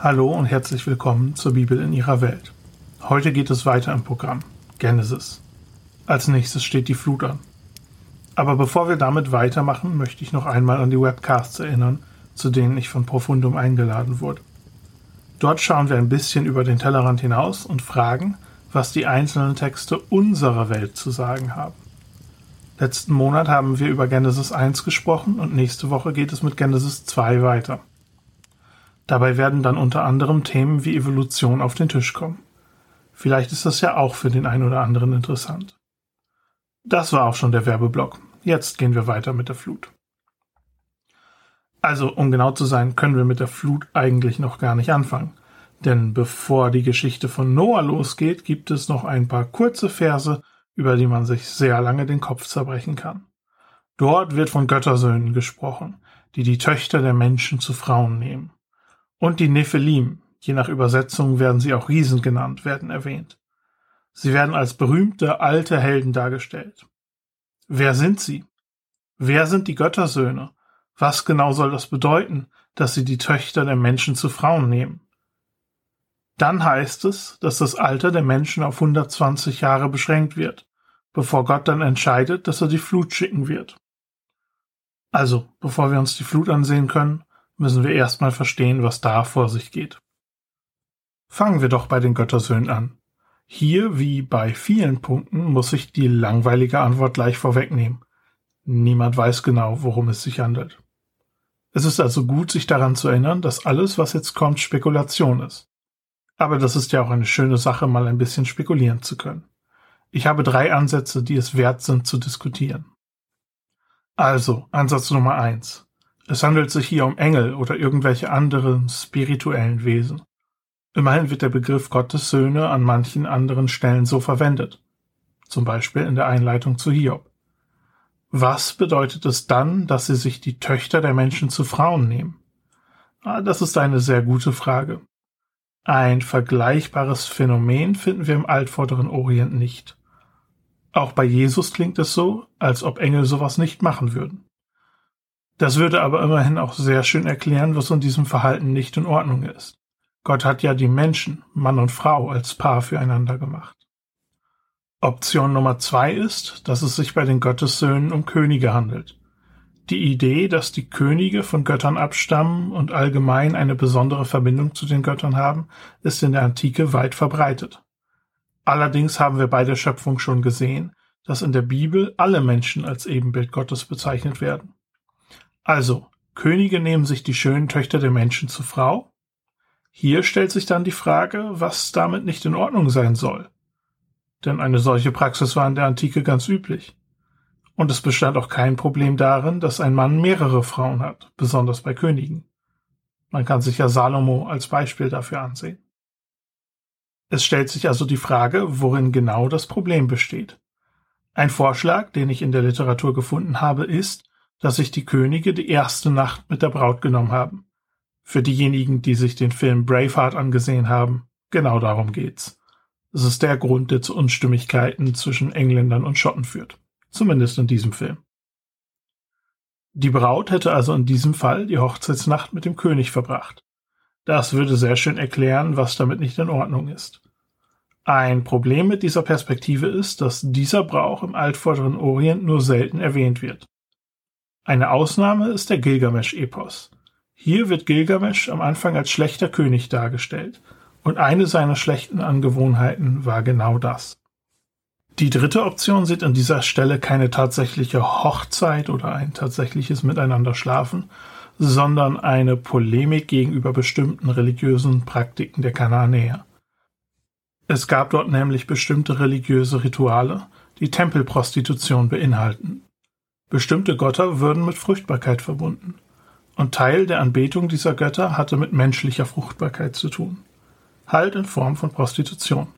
Hallo und herzlich willkommen zur Bibel in ihrer Welt. Heute geht es weiter im Programm Genesis. Als nächstes steht die Flut an. Aber bevor wir damit weitermachen, möchte ich noch einmal an die Webcasts erinnern, zu denen ich von Profundum eingeladen wurde. Dort schauen wir ein bisschen über den Tellerrand hinaus und fragen, was die einzelnen Texte unserer Welt zu sagen haben. Letzten Monat haben wir über Genesis 1 gesprochen und nächste Woche geht es mit Genesis 2 weiter. Dabei werden dann unter anderem Themen wie Evolution auf den Tisch kommen. Vielleicht ist das ja auch für den einen oder anderen interessant. Das war auch schon der Werbeblock. Jetzt gehen wir weiter mit der Flut. Also, um genau zu sein, können wir mit der Flut eigentlich noch gar nicht anfangen. Denn bevor die Geschichte von Noah losgeht, gibt es noch ein paar kurze Verse, über die man sich sehr lange den Kopf zerbrechen kann. Dort wird von Göttersöhnen gesprochen, die die Töchter der Menschen zu Frauen nehmen. Und die Nephilim, je nach Übersetzung werden sie auch Riesen genannt, werden erwähnt. Sie werden als berühmte alte Helden dargestellt. Wer sind sie? Wer sind die Göttersöhne? Was genau soll das bedeuten, dass sie die Töchter der Menschen zu Frauen nehmen? Dann heißt es, dass das Alter der Menschen auf 120 Jahre beschränkt wird, bevor Gott dann entscheidet, dass er die Flut schicken wird. Also, bevor wir uns die Flut ansehen können, müssen wir erstmal verstehen, was da vor sich geht. Fangen wir doch bei den Göttersöhnen an. Hier, wie bei vielen Punkten, muss ich die langweilige Antwort gleich vorwegnehmen. Niemand weiß genau, worum es sich handelt. Es ist also gut, sich daran zu erinnern, dass alles, was jetzt kommt, Spekulation ist. Aber das ist ja auch eine schöne Sache, mal ein bisschen spekulieren zu können. Ich habe drei Ansätze, die es wert sind zu diskutieren. Also, Ansatz Nummer eins. Es handelt sich hier um Engel oder irgendwelche anderen spirituellen Wesen. Immerhin wird der Begriff Gottes Söhne an manchen anderen Stellen so verwendet. Zum Beispiel in der Einleitung zu Hiob. Was bedeutet es dann, dass sie sich die Töchter der Menschen zu Frauen nehmen? Ah, das ist eine sehr gute Frage. Ein vergleichbares Phänomen finden wir im altvorderen Orient nicht. Auch bei Jesus klingt es so, als ob Engel sowas nicht machen würden. Das würde aber immerhin auch sehr schön erklären, was in diesem Verhalten nicht in Ordnung ist. Gott hat ja die Menschen, Mann und Frau, als Paar füreinander gemacht. Option Nummer zwei ist, dass es sich bei den Gottessöhnen um Könige handelt. Die Idee, dass die Könige von Göttern abstammen und allgemein eine besondere Verbindung zu den Göttern haben, ist in der Antike weit verbreitet. Allerdings haben wir bei der Schöpfung schon gesehen, dass in der Bibel alle Menschen als Ebenbild Gottes bezeichnet werden. Also, Könige nehmen sich die schönen Töchter der Menschen zur Frau. Hier stellt sich dann die Frage, was damit nicht in Ordnung sein soll. Denn eine solche Praxis war in der Antike ganz üblich. Und es bestand auch kein Problem darin, dass ein Mann mehrere Frauen hat, besonders bei Königen. Man kann sich ja Salomo als Beispiel dafür ansehen. Es stellt sich also die Frage, worin genau das Problem besteht. Ein Vorschlag, den ich in der Literatur gefunden habe, ist, dass sich die Könige die erste Nacht mit der Braut genommen haben. Für diejenigen, die sich den Film Braveheart angesehen haben, genau darum geht's. Es ist der Grund, der zu Unstimmigkeiten zwischen Engländern und Schotten führt. Zumindest in diesem Film. Die Braut hätte also in diesem Fall die Hochzeitsnacht mit dem König verbracht. Das würde sehr schön erklären, was damit nicht in Ordnung ist. Ein Problem mit dieser Perspektive ist, dass dieser Brauch im altvorderen Orient nur selten erwähnt wird. Eine Ausnahme ist der Gilgamesch-Epos. Hier wird Gilgamesch am Anfang als schlechter König dargestellt, und eine seiner schlechten Angewohnheiten war genau das. Die dritte Option sieht an dieser Stelle keine tatsächliche Hochzeit oder ein tatsächliches Miteinander schlafen, sondern eine Polemik gegenüber bestimmten religiösen Praktiken der Kanaanäer. Es gab dort nämlich bestimmte religiöse Rituale, die Tempelprostitution beinhalten. Bestimmte Götter würden mit Fruchtbarkeit verbunden. Und Teil der Anbetung dieser Götter hatte mit menschlicher Fruchtbarkeit zu tun. Halt in Form von Prostitution.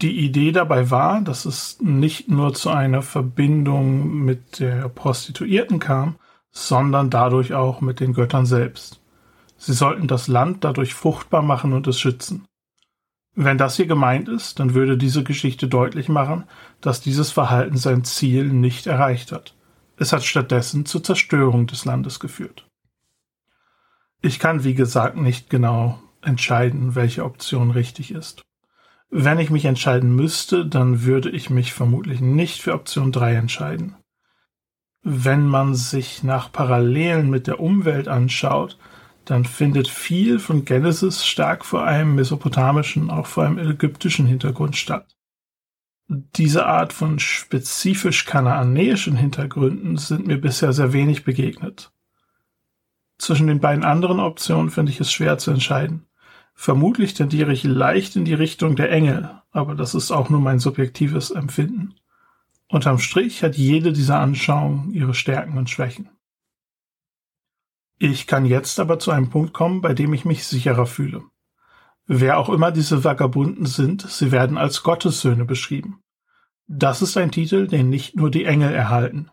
Die Idee dabei war, dass es nicht nur zu einer Verbindung mit der Prostituierten kam, sondern dadurch auch mit den Göttern selbst. Sie sollten das Land dadurch fruchtbar machen und es schützen. Wenn das hier gemeint ist, dann würde diese Geschichte deutlich machen, dass dieses Verhalten sein Ziel nicht erreicht hat. Es hat stattdessen zur Zerstörung des Landes geführt. Ich kann, wie gesagt, nicht genau entscheiden, welche Option richtig ist. Wenn ich mich entscheiden müsste, dann würde ich mich vermutlich nicht für Option 3 entscheiden. Wenn man sich nach Parallelen mit der Umwelt anschaut, dann findet viel von Genesis stark vor einem mesopotamischen, auch vor einem ägyptischen Hintergrund statt. Diese Art von spezifisch kanaanäischen Hintergründen sind mir bisher sehr wenig begegnet. Zwischen den beiden anderen Optionen finde ich es schwer zu entscheiden. Vermutlich tendiere ich leicht in die Richtung der Engel, aber das ist auch nur mein subjektives Empfinden. Unterm Strich hat jede dieser Anschauungen ihre Stärken und Schwächen. Ich kann jetzt aber zu einem Punkt kommen, bei dem ich mich sicherer fühle. Wer auch immer diese Vagabunden sind, sie werden als Gottessöhne beschrieben. Das ist ein Titel, den nicht nur die Engel erhalten.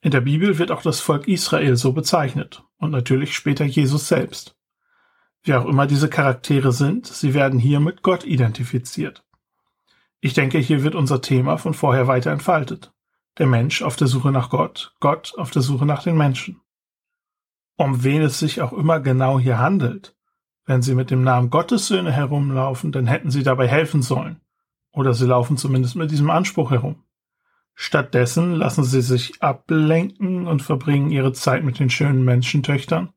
In der Bibel wird auch das Volk Israel so bezeichnet und natürlich später Jesus selbst. Wer auch immer diese Charaktere sind, sie werden hier mit Gott identifiziert. Ich denke, hier wird unser Thema von vorher weiter entfaltet. Der Mensch auf der Suche nach Gott, Gott auf der Suche nach den Menschen um wen es sich auch immer genau hier handelt. Wenn sie mit dem Namen Gottessöhne herumlaufen, dann hätten sie dabei helfen sollen. Oder sie laufen zumindest mit diesem Anspruch herum. Stattdessen lassen sie sich ablenken und verbringen ihre Zeit mit den schönen Menschentöchtern.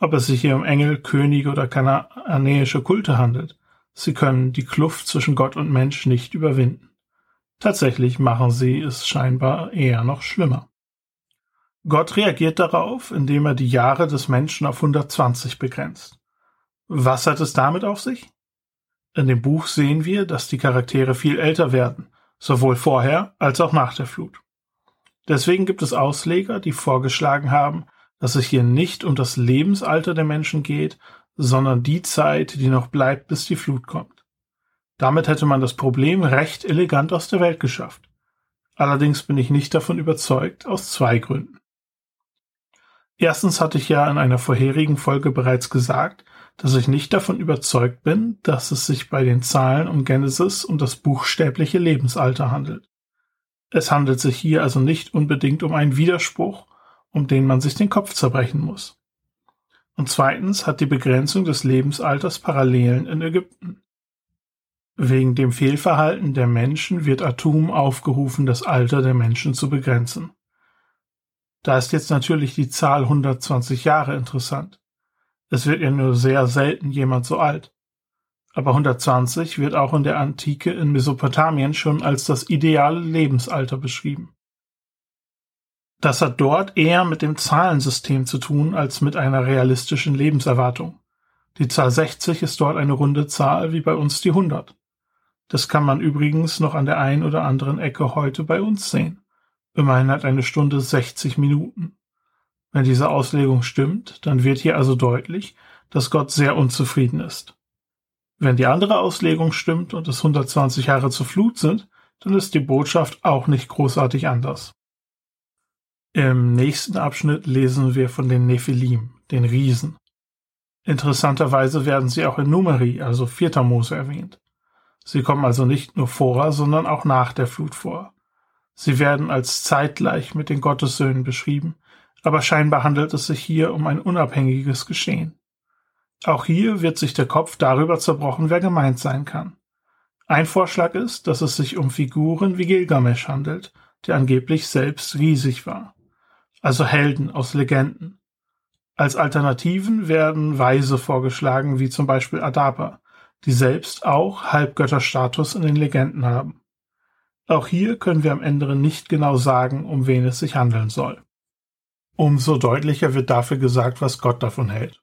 Ob es sich hier um Engel, Könige oder kanaanäische Kulte handelt, sie können die Kluft zwischen Gott und Mensch nicht überwinden. Tatsächlich machen sie es scheinbar eher noch schlimmer. Gott reagiert darauf, indem er die Jahre des Menschen auf 120 begrenzt. Was hat es damit auf sich? In dem Buch sehen wir, dass die Charaktere viel älter werden, sowohl vorher als auch nach der Flut. Deswegen gibt es Ausleger, die vorgeschlagen haben, dass es hier nicht um das Lebensalter der Menschen geht, sondern die Zeit, die noch bleibt, bis die Flut kommt. Damit hätte man das Problem recht elegant aus der Welt geschafft. Allerdings bin ich nicht davon überzeugt, aus zwei Gründen. Erstens hatte ich ja in einer vorherigen Folge bereits gesagt, dass ich nicht davon überzeugt bin, dass es sich bei den Zahlen um Genesis und das buchstäbliche Lebensalter handelt. Es handelt sich hier also nicht unbedingt um einen Widerspruch, um den man sich den Kopf zerbrechen muss. Und zweitens hat die Begrenzung des Lebensalters Parallelen in Ägypten. Wegen dem Fehlverhalten der Menschen wird Atum aufgerufen, das Alter der Menschen zu begrenzen. Da ist jetzt natürlich die Zahl 120 Jahre interessant. Es wird ja nur sehr selten jemand so alt. Aber 120 wird auch in der Antike in Mesopotamien schon als das ideale Lebensalter beschrieben. Das hat dort eher mit dem Zahlensystem zu tun als mit einer realistischen Lebenserwartung. Die Zahl 60 ist dort eine runde Zahl wie bei uns die 100. Das kann man übrigens noch an der einen oder anderen Ecke heute bei uns sehen. Immerhin hat eine Stunde 60 Minuten. Wenn diese Auslegung stimmt, dann wird hier also deutlich, dass Gott sehr unzufrieden ist. Wenn die andere Auslegung stimmt und es 120 Jahre zur Flut sind, dann ist die Botschaft auch nicht großartig anders. Im nächsten Abschnitt lesen wir von den Nephilim, den Riesen. Interessanterweise werden sie auch in Numeri, also 4. Mose, erwähnt. Sie kommen also nicht nur vor, sondern auch nach der Flut vor. Sie werden als zeitgleich mit den Gottessöhnen beschrieben, aber scheinbar handelt es sich hier um ein unabhängiges Geschehen. Auch hier wird sich der Kopf darüber zerbrochen, wer gemeint sein kann. Ein Vorschlag ist, dass es sich um Figuren wie Gilgamesch handelt, der angeblich selbst riesig war. Also Helden aus Legenden. Als Alternativen werden Weise vorgeschlagen, wie zum Beispiel Adapa, die selbst auch Halbgötterstatus in den Legenden haben. Auch hier können wir am Ende nicht genau sagen, um wen es sich handeln soll. Umso deutlicher wird dafür gesagt, was Gott davon hält.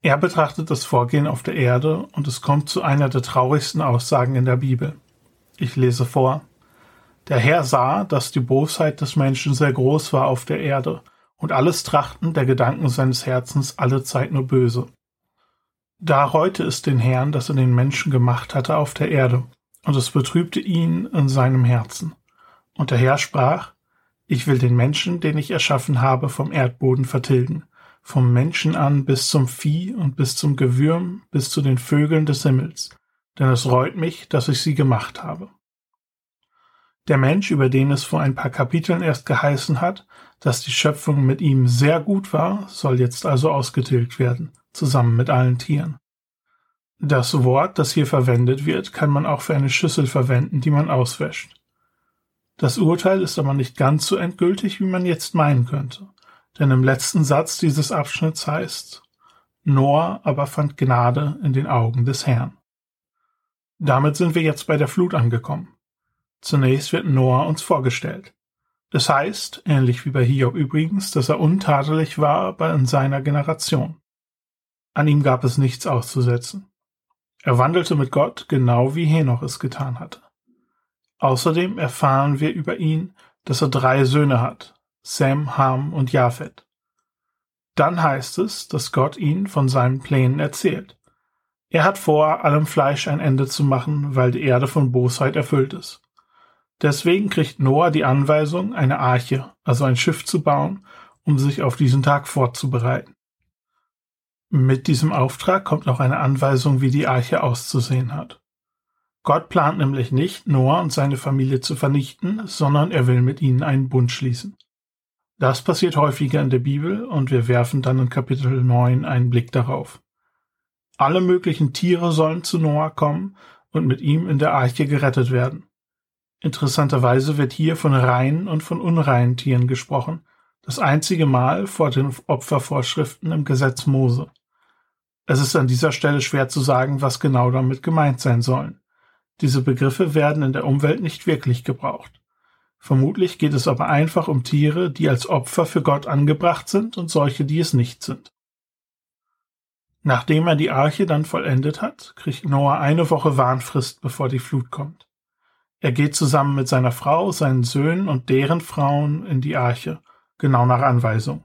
Er betrachtet das Vorgehen auf der Erde und es kommt zu einer der traurigsten Aussagen in der Bibel. Ich lese vor. Der Herr sah, dass die Bosheit des Menschen sehr groß war auf der Erde und alles Trachten der Gedanken seines Herzens alle Zeit nur böse. Da reute es den Herrn, dass er den Menschen gemacht hatte auf der Erde und es betrübte ihn in seinem Herzen. Und der Herr sprach, ich will den Menschen, den ich erschaffen habe, vom Erdboden vertilgen, vom Menschen an bis zum Vieh und bis zum Gewürm, bis zu den Vögeln des Himmels, denn es reut mich, dass ich sie gemacht habe. Der Mensch, über den es vor ein paar Kapiteln erst geheißen hat, dass die Schöpfung mit ihm sehr gut war, soll jetzt also ausgetilgt werden, zusammen mit allen Tieren. Das Wort, das hier verwendet wird, kann man auch für eine Schüssel verwenden, die man auswäscht. Das Urteil ist aber nicht ganz so endgültig, wie man jetzt meinen könnte, denn im letzten Satz dieses Abschnitts heißt, Noah aber fand Gnade in den Augen des Herrn. Damit sind wir jetzt bei der Flut angekommen. Zunächst wird Noah uns vorgestellt. Es heißt, ähnlich wie bei Hiob übrigens, dass er untadelig war, aber in seiner Generation. An ihm gab es nichts auszusetzen. Er wandelte mit Gott, genau wie Henoch es getan hatte. Außerdem erfahren wir über ihn, dass er drei Söhne hat, Sam, Ham und Japhet. Dann heißt es, dass Gott ihn von seinen Plänen erzählt. Er hat vor, allem Fleisch ein Ende zu machen, weil die Erde von Bosheit erfüllt ist. Deswegen kriegt Noah die Anweisung, eine Arche, also ein Schiff zu bauen, um sich auf diesen Tag vorzubereiten. Mit diesem Auftrag kommt auch eine Anweisung, wie die Arche auszusehen hat. Gott plant nämlich nicht, Noah und seine Familie zu vernichten, sondern er will mit ihnen einen Bund schließen. Das passiert häufiger in der Bibel und wir werfen dann in Kapitel 9 einen Blick darauf. Alle möglichen Tiere sollen zu Noah kommen und mit ihm in der Arche gerettet werden. Interessanterweise wird hier von reinen und von unreinen Tieren gesprochen, das einzige Mal vor den Opfervorschriften im Gesetz Mose. Es ist an dieser Stelle schwer zu sagen, was genau damit gemeint sein sollen. Diese Begriffe werden in der Umwelt nicht wirklich gebraucht. Vermutlich geht es aber einfach um Tiere, die als Opfer für Gott angebracht sind und solche, die es nicht sind. Nachdem er die Arche dann vollendet hat, kriegt Noah eine Woche Warnfrist, bevor die Flut kommt. Er geht zusammen mit seiner Frau, seinen Söhnen und deren Frauen in die Arche, genau nach Anweisung.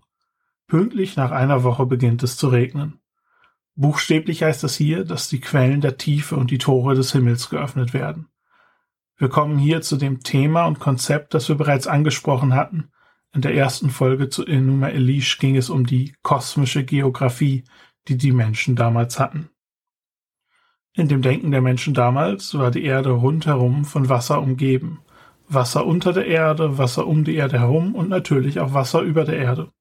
Pünktlich nach einer Woche beginnt es zu regnen. Buchstäblich heißt es hier, dass die Quellen der Tiefe und die Tore des Himmels geöffnet werden. Wir kommen hier zu dem Thema und Konzept, das wir bereits angesprochen hatten. In der ersten Folge zu Enuma Elish ging es um die kosmische Geographie, die die Menschen damals hatten. In dem Denken der Menschen damals war die Erde rundherum von Wasser umgeben. Wasser unter der Erde, Wasser um die Erde herum und natürlich auch Wasser über der Erde.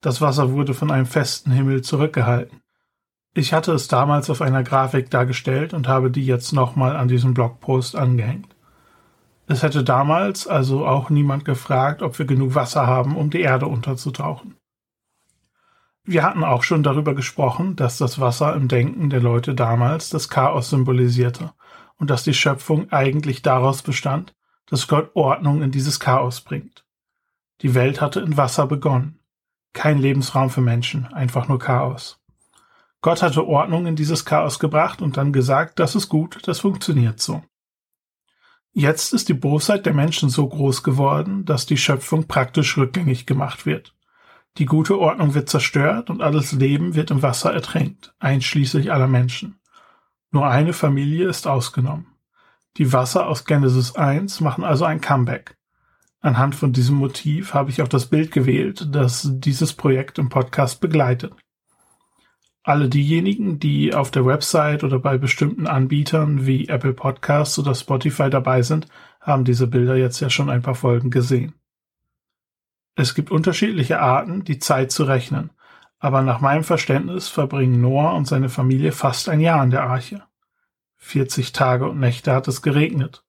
Das Wasser wurde von einem festen Himmel zurückgehalten. Ich hatte es damals auf einer Grafik dargestellt und habe die jetzt nochmal an diesem Blogpost angehängt. Es hätte damals also auch niemand gefragt, ob wir genug Wasser haben, um die Erde unterzutauchen. Wir hatten auch schon darüber gesprochen, dass das Wasser im Denken der Leute damals das Chaos symbolisierte und dass die Schöpfung eigentlich daraus bestand, dass Gott Ordnung in dieses Chaos bringt. Die Welt hatte in Wasser begonnen. Kein Lebensraum für Menschen, einfach nur Chaos. Gott hatte Ordnung in dieses Chaos gebracht und dann gesagt, das ist gut, das funktioniert so. Jetzt ist die Bosheit der Menschen so groß geworden, dass die Schöpfung praktisch rückgängig gemacht wird. Die gute Ordnung wird zerstört und alles Leben wird im Wasser ertränkt, einschließlich aller Menschen. Nur eine Familie ist ausgenommen. Die Wasser aus Genesis 1 machen also ein Comeback. Anhand von diesem Motiv habe ich auch das Bild gewählt, das dieses Projekt im Podcast begleitet. Alle diejenigen, die auf der Website oder bei bestimmten Anbietern wie Apple Podcasts oder Spotify dabei sind, haben diese Bilder jetzt ja schon ein paar Folgen gesehen. Es gibt unterschiedliche Arten, die Zeit zu rechnen, aber nach meinem Verständnis verbringen Noah und seine Familie fast ein Jahr in der Arche. 40 Tage und Nächte hat es geregnet.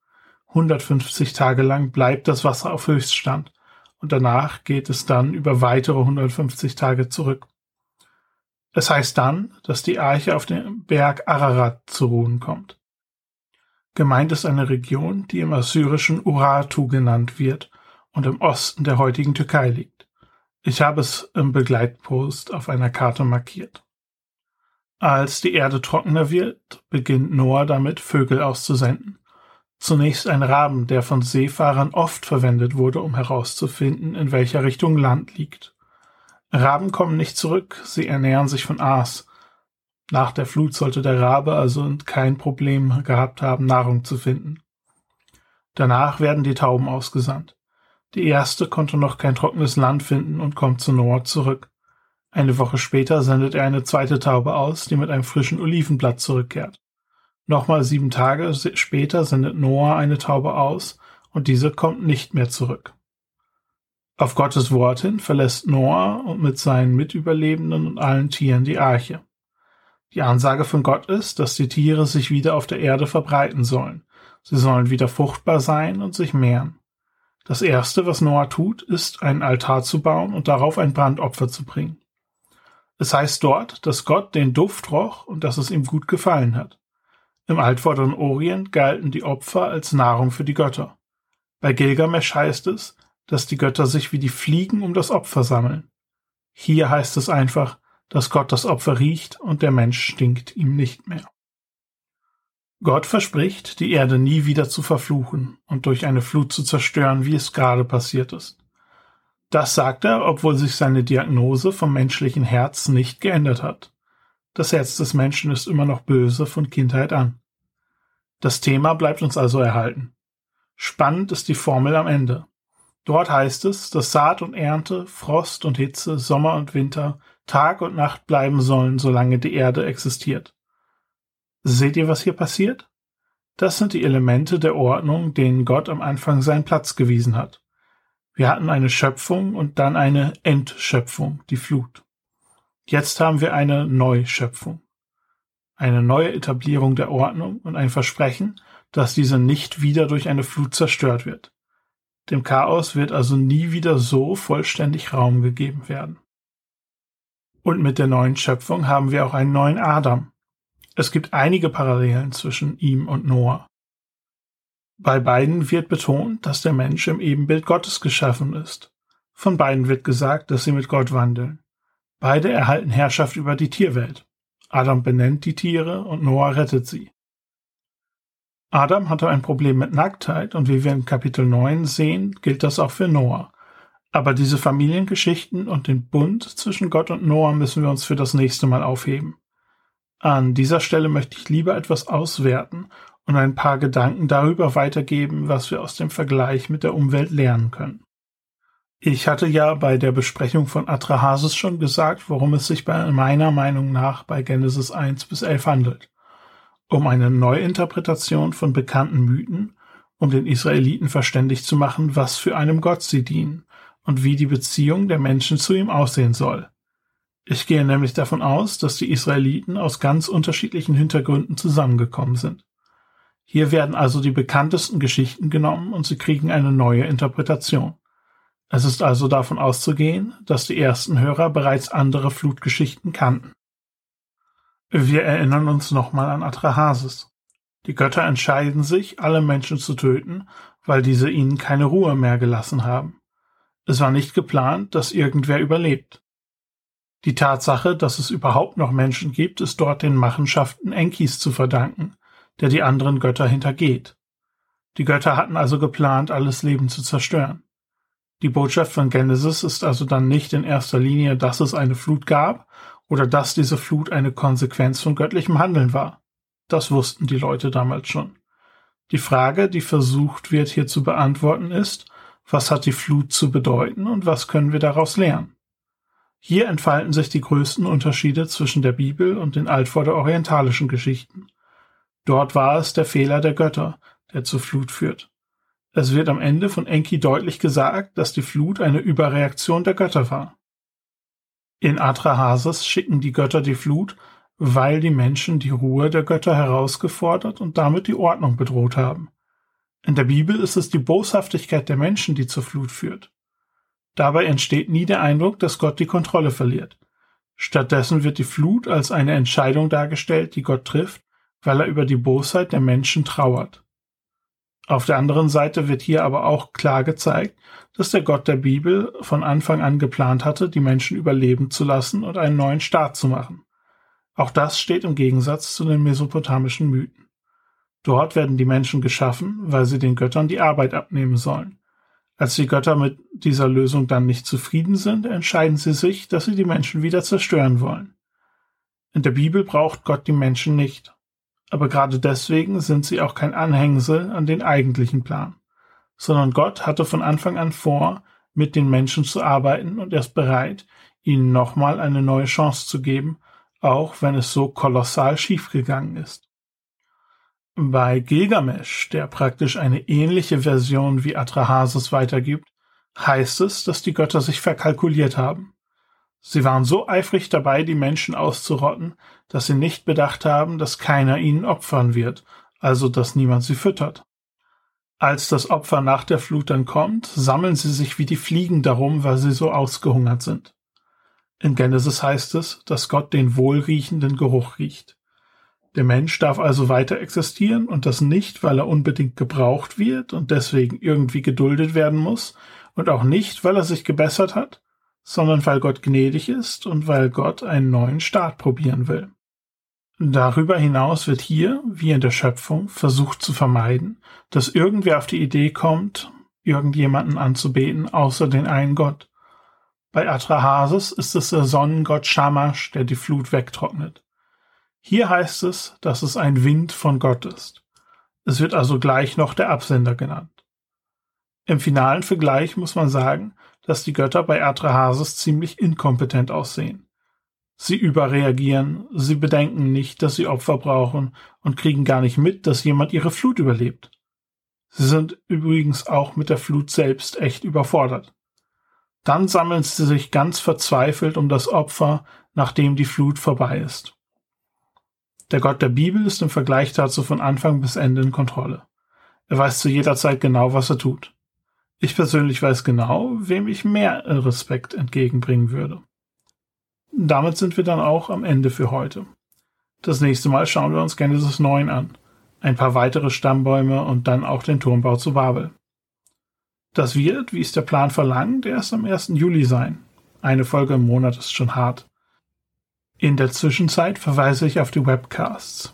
150 Tage lang bleibt das Wasser auf Höchststand und danach geht es dann über weitere 150 Tage zurück. Es heißt dann, dass die Arche auf dem Berg Ararat zu ruhen kommt. Gemeint ist eine Region, die im assyrischen Urartu genannt wird und im Osten der heutigen Türkei liegt. Ich habe es im Begleitpost auf einer Karte markiert. Als die Erde trockener wird, beginnt Noah damit, Vögel auszusenden. Zunächst ein Raben, der von Seefahrern oft verwendet wurde, um herauszufinden, in welcher Richtung Land liegt. Raben kommen nicht zurück, sie ernähren sich von Aas. Nach der Flut sollte der Rabe also kein Problem gehabt haben, Nahrung zu finden. Danach werden die Tauben ausgesandt. Die erste konnte noch kein trockenes Land finden und kommt zu Noah zurück. Eine Woche später sendet er eine zweite Taube aus, die mit einem frischen Olivenblatt zurückkehrt. Nochmal sieben Tage später sendet Noah eine Taube aus und diese kommt nicht mehr zurück. Auf Gottes Wort hin verlässt Noah und mit seinen Mitüberlebenden und allen Tieren die Arche. Die Ansage von Gott ist, dass die Tiere sich wieder auf der Erde verbreiten sollen. Sie sollen wieder fruchtbar sein und sich mehren. Das erste, was Noah tut, ist, einen Altar zu bauen und darauf ein Brandopfer zu bringen. Es heißt dort, dass Gott den Duft roch und dass es ihm gut gefallen hat. Im altvorderen Orient galten die Opfer als Nahrung für die Götter. Bei Gilgamesch heißt es, dass die Götter sich wie die Fliegen um das Opfer sammeln. Hier heißt es einfach, dass Gott das Opfer riecht und der Mensch stinkt ihm nicht mehr. Gott verspricht, die Erde nie wieder zu verfluchen und durch eine Flut zu zerstören, wie es gerade passiert ist. Das sagt er, obwohl sich seine Diagnose vom menschlichen Herz nicht geändert hat. Das Herz des Menschen ist immer noch böse von Kindheit an. Das Thema bleibt uns also erhalten. Spannend ist die Formel am Ende. Dort heißt es, dass Saat und Ernte, Frost und Hitze, Sommer und Winter, Tag und Nacht bleiben sollen, solange die Erde existiert. Seht ihr, was hier passiert? Das sind die Elemente der Ordnung, denen Gott am Anfang seinen Platz gewiesen hat. Wir hatten eine Schöpfung und dann eine Entschöpfung, die Flut. Jetzt haben wir eine Neuschöpfung. Eine neue Etablierung der Ordnung und ein Versprechen, dass diese nicht wieder durch eine Flut zerstört wird. Dem Chaos wird also nie wieder so vollständig Raum gegeben werden. Und mit der neuen Schöpfung haben wir auch einen neuen Adam. Es gibt einige Parallelen zwischen ihm und Noah. Bei beiden wird betont, dass der Mensch im Ebenbild Gottes geschaffen ist. Von beiden wird gesagt, dass sie mit Gott wandeln. Beide erhalten Herrschaft über die Tierwelt. Adam benennt die Tiere und Noah rettet sie. Adam hatte ein Problem mit Nacktheit und wie wir in Kapitel 9 sehen, gilt das auch für Noah. Aber diese Familiengeschichten und den Bund zwischen Gott und Noah müssen wir uns für das nächste Mal aufheben. An dieser Stelle möchte ich lieber etwas auswerten und ein paar Gedanken darüber weitergeben, was wir aus dem Vergleich mit der Umwelt lernen können. Ich hatte ja bei der Besprechung von Atrahasis schon gesagt, worum es sich bei meiner Meinung nach bei Genesis 1 bis 11 handelt um eine Neuinterpretation von bekannten Mythen, um den Israeliten verständlich zu machen, was für einem Gott sie dienen und wie die Beziehung der Menschen zu ihm aussehen soll. Ich gehe nämlich davon aus, dass die Israeliten aus ganz unterschiedlichen Hintergründen zusammengekommen sind. Hier werden also die bekanntesten Geschichten genommen und sie kriegen eine neue Interpretation. Es ist also davon auszugehen, dass die ersten Hörer bereits andere Flutgeschichten kannten. Wir erinnern uns nochmal an Atrahasis. Die Götter entscheiden sich, alle Menschen zu töten, weil diese ihnen keine Ruhe mehr gelassen haben. Es war nicht geplant, dass irgendwer überlebt. Die Tatsache, dass es überhaupt noch Menschen gibt, ist dort den Machenschaften Enkis zu verdanken, der die anderen Götter hintergeht. Die Götter hatten also geplant, alles Leben zu zerstören. Die Botschaft von Genesis ist also dann nicht in erster Linie, dass es eine Flut gab oder dass diese Flut eine Konsequenz von göttlichem Handeln war. Das wussten die Leute damals schon. Die Frage, die versucht wird hier zu beantworten, ist, was hat die Flut zu bedeuten und was können wir daraus lernen? Hier entfalten sich die größten Unterschiede zwischen der Bibel und den altvorderorientalischen Geschichten. Dort war es der Fehler der Götter, der zur Flut führt. Es wird am Ende von Enki deutlich gesagt, dass die Flut eine Überreaktion der Götter war. In Atrahasis schicken die Götter die Flut, weil die Menschen die Ruhe der Götter herausgefordert und damit die Ordnung bedroht haben. In der Bibel ist es die Boshaftigkeit der Menschen, die zur Flut führt. Dabei entsteht nie der Eindruck, dass Gott die Kontrolle verliert. Stattdessen wird die Flut als eine Entscheidung dargestellt, die Gott trifft, weil er über die Bosheit der Menschen trauert. Auf der anderen Seite wird hier aber auch klar gezeigt, dass der Gott der Bibel von Anfang an geplant hatte, die Menschen überleben zu lassen und einen neuen Staat zu machen. Auch das steht im Gegensatz zu den mesopotamischen Mythen. Dort werden die Menschen geschaffen, weil sie den Göttern die Arbeit abnehmen sollen. Als die Götter mit dieser Lösung dann nicht zufrieden sind, entscheiden sie sich, dass sie die Menschen wieder zerstören wollen. In der Bibel braucht Gott die Menschen nicht aber gerade deswegen sind sie auch kein Anhängsel an den eigentlichen Plan, sondern Gott hatte von Anfang an vor, mit den Menschen zu arbeiten und er ist bereit, ihnen nochmal eine neue Chance zu geben, auch wenn es so kolossal schiefgegangen ist. Bei Gilgamesh, der praktisch eine ähnliche Version wie Atrahasis weitergibt, heißt es, dass die Götter sich verkalkuliert haben. Sie waren so eifrig dabei, die Menschen auszurotten, dass sie nicht bedacht haben, dass keiner ihnen opfern wird, also dass niemand sie füttert. Als das Opfer nach der Flut dann kommt, sammeln sie sich wie die Fliegen darum, weil sie so ausgehungert sind. In Genesis heißt es, dass Gott den wohlriechenden Geruch riecht. Der Mensch darf also weiter existieren und das nicht, weil er unbedingt gebraucht wird und deswegen irgendwie geduldet werden muss und auch nicht, weil er sich gebessert hat, sondern weil Gott gnädig ist und weil Gott einen neuen Start probieren will. Darüber hinaus wird hier, wie in der Schöpfung, versucht zu vermeiden, dass irgendwer auf die Idee kommt, irgendjemanden anzubeten, außer den einen Gott. Bei Atrahasis ist es der Sonnengott Shamash, der die Flut wegtrocknet. Hier heißt es, dass es ein Wind von Gott ist. Es wird also gleich noch der Absender genannt. Im finalen Vergleich muss man sagen, dass die Götter bei Atrahasis ziemlich inkompetent aussehen. Sie überreagieren, sie bedenken nicht, dass sie Opfer brauchen und kriegen gar nicht mit, dass jemand ihre Flut überlebt. Sie sind übrigens auch mit der Flut selbst echt überfordert. Dann sammeln sie sich ganz verzweifelt um das Opfer, nachdem die Flut vorbei ist. Der Gott der Bibel ist im Vergleich dazu von Anfang bis Ende in Kontrolle. Er weiß zu jeder Zeit genau, was er tut. Ich persönlich weiß genau, wem ich mehr Respekt entgegenbringen würde. Damit sind wir dann auch am Ende für heute. Das nächste Mal schauen wir uns Genesis 9 an, ein paar weitere Stammbäume und dann auch den Turmbau zu Babel. Das wird, wie es der Plan verlangt, erst am 1. Juli sein. Eine Folge im Monat ist schon hart. In der Zwischenzeit verweise ich auf die Webcasts.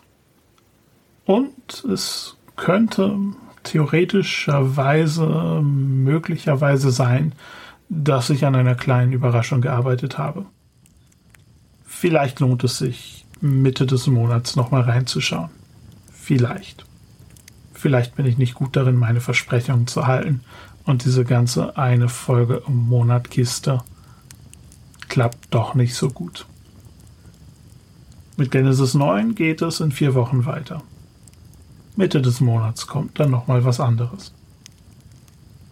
Und es könnte theoretischerweise möglicherweise sein, dass ich an einer kleinen Überraschung gearbeitet habe. Vielleicht lohnt es sich, Mitte des Monats nochmal reinzuschauen. Vielleicht. Vielleicht bin ich nicht gut darin, meine Versprechungen zu halten und diese ganze eine Folge im Monat Kiste klappt doch nicht so gut. Mit Genesis 9 geht es in vier Wochen weiter. Mitte des Monats kommt dann nochmal was anderes.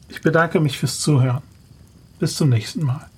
Ich bedanke mich fürs Zuhören. Bis zum nächsten Mal.